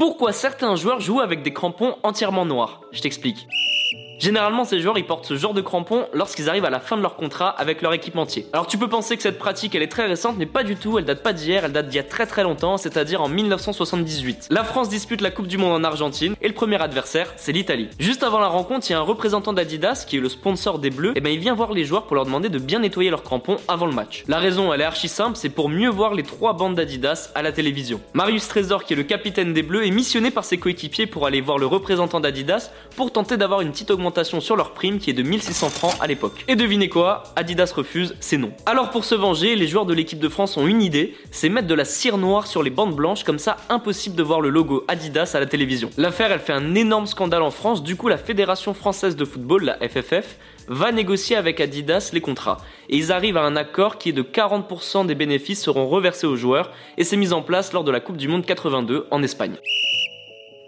Pourquoi certains joueurs jouent avec des crampons entièrement noirs? Je t'explique. Généralement, ces joueurs ils portent ce genre de crampons lorsqu'ils arrivent à la fin de leur contrat avec leur équipementier. Alors tu peux penser que cette pratique elle est très récente, mais pas du tout, elle date pas d'hier, elle date d'il y a très très longtemps, c'est-à-dire en 1978. La France dispute la Coupe du Monde en Argentine et le premier adversaire c'est l'Italie. Juste avant la rencontre, il y a un représentant d'Adidas qui est le sponsor des Bleus, et ben il vient voir les joueurs pour leur demander de bien nettoyer leurs crampons avant le match. La raison elle est archi simple, c'est pour mieux voir les trois bandes d'Adidas à la télévision. Marius Trésor qui est le capitaine des Bleus est missionné par ses coéquipiers pour aller voir le représentant d'Adidas pour tenter d'avoir une petite augmentation sur leur prime qui est de 1600 francs à l'époque. Et devinez quoi? Adidas refuse, c'est non. Alors pour se venger, les joueurs de l'équipe de France ont une idée, c'est mettre de la cire noire sur les bandes blanches, comme ça impossible de voir le logo Adidas à la télévision. L'affaire elle fait un énorme scandale en France, du coup la Fédération Française de Football, la FFF, va négocier avec Adidas les contrats. Et ils arrivent à un accord qui est de 40% des bénéfices seront reversés aux joueurs, et c'est mis en place lors de la Coupe du Monde 82 en Espagne.